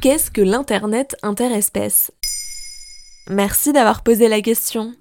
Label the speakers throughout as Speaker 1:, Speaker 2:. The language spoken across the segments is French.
Speaker 1: Qu'est-ce que l'Internet interespèce Merci d'avoir posé la question.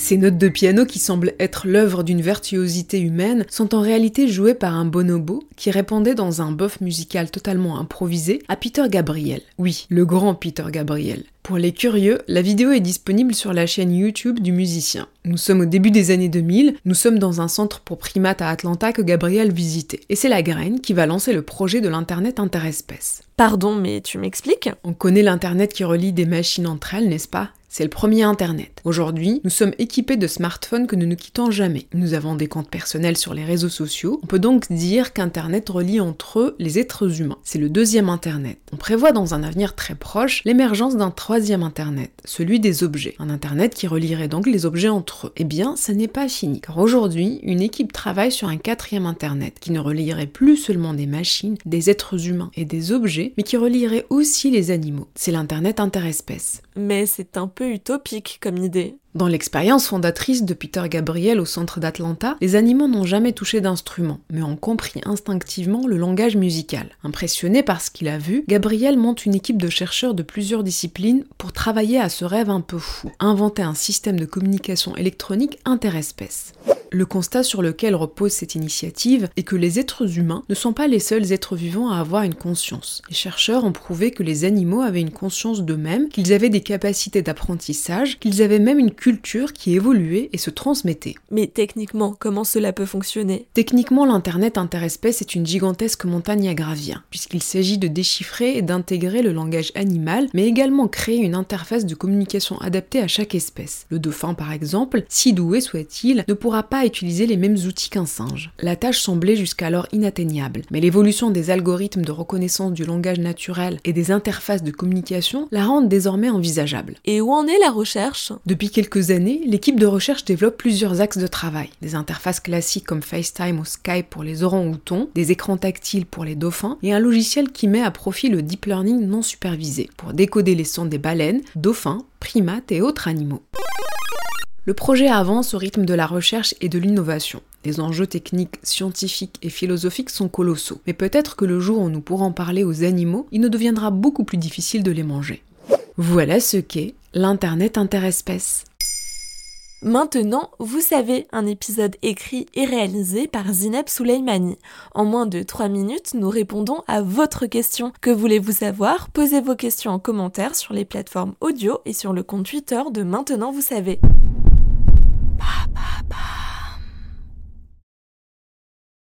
Speaker 2: Ces notes de piano qui semblent être l'œuvre d'une virtuosité humaine sont en réalité jouées par un bonobo qui répondait dans un bof musical totalement improvisé à Peter Gabriel. Oui, le grand Peter Gabriel. Pour les curieux, la vidéo est disponible sur la chaîne YouTube du musicien. Nous sommes au début des années 2000, nous sommes dans un centre pour primates à Atlanta que Gabriel visitait. Et c'est la graine qui va lancer le projet de l'Internet interespèce.
Speaker 1: Pardon, mais tu m'expliques?
Speaker 2: On connaît l'Internet qui relie des machines entre elles, n'est-ce pas? C'est le premier Internet. Aujourd'hui, nous sommes équipés de smartphones que nous ne quittons jamais. Nous avons des comptes personnels sur les réseaux sociaux. On peut donc dire qu'Internet relie entre eux les êtres humains. C'est le deuxième Internet. On prévoit dans un avenir très proche l'émergence d'un troisième Internet, celui des objets. Un Internet qui relierait donc les objets entre eux. Eh bien, ça n'est pas fini, car aujourd'hui, une équipe travaille sur un quatrième Internet qui ne relierait plus seulement des machines, des êtres humains et des objets, mais qui relierait aussi les animaux. C'est l'Internet interespèce.
Speaker 1: Mais c'est un utopique comme idée.
Speaker 2: Dans l'expérience fondatrice de Peter Gabriel au centre d'Atlanta, les animaux n'ont jamais touché d'instrument, mais ont compris instinctivement le langage musical. Impressionné par ce qu'il a vu, Gabriel monte une équipe de chercheurs de plusieurs disciplines pour travailler à ce rêve un peu fou, inventer un système de communication électronique interespèce. Le constat sur lequel repose cette initiative est que les êtres humains ne sont pas les seuls êtres vivants à avoir une conscience. Les chercheurs ont prouvé que les animaux avaient une conscience d'eux-mêmes, qu'ils avaient des capacités d'apprentissage, qu'ils avaient même une culture qui évoluait et se transmettait.
Speaker 1: Mais techniquement, comment cela peut fonctionner?
Speaker 2: Techniquement, l'Internet interespèce est une gigantesque montagne à gravir, puisqu'il s'agit de déchiffrer et d'intégrer le langage animal, mais également créer une interface de communication adaptée à chaque espèce. Le dauphin, par exemple, si doué soit-il, ne pourra pas utiliser les mêmes outils qu'un singe. La tâche semblait jusqu'alors inatteignable, mais l'évolution des algorithmes de reconnaissance du langage naturel et des interfaces de communication la rendent désormais envisageable.
Speaker 1: Et où en est la recherche?
Speaker 2: Depuis quelques années, l'équipe de recherche développe plusieurs axes de travail. Des interfaces classiques comme FaceTime ou Skype pour les orangs-outons, des écrans tactiles pour les dauphins et un logiciel qui met à profit le deep learning non supervisé pour décoder les sons des baleines, dauphins, primates et autres animaux. Le projet avance au rythme de la recherche et de l'innovation. Les enjeux techniques, scientifiques et philosophiques sont colossaux, mais peut-être que le jour où nous pourrons parler aux animaux, il nous deviendra beaucoup plus difficile de les manger. Voilà ce qu'est l'Internet interespèce.
Speaker 1: Maintenant, vous savez, un épisode écrit et réalisé par Zineb Souleimani. En moins de 3 minutes, nous répondons à votre question. Que voulez-vous savoir? Posez vos questions en commentaire sur les plateformes audio et sur le compte Twitter de Maintenant, vous savez.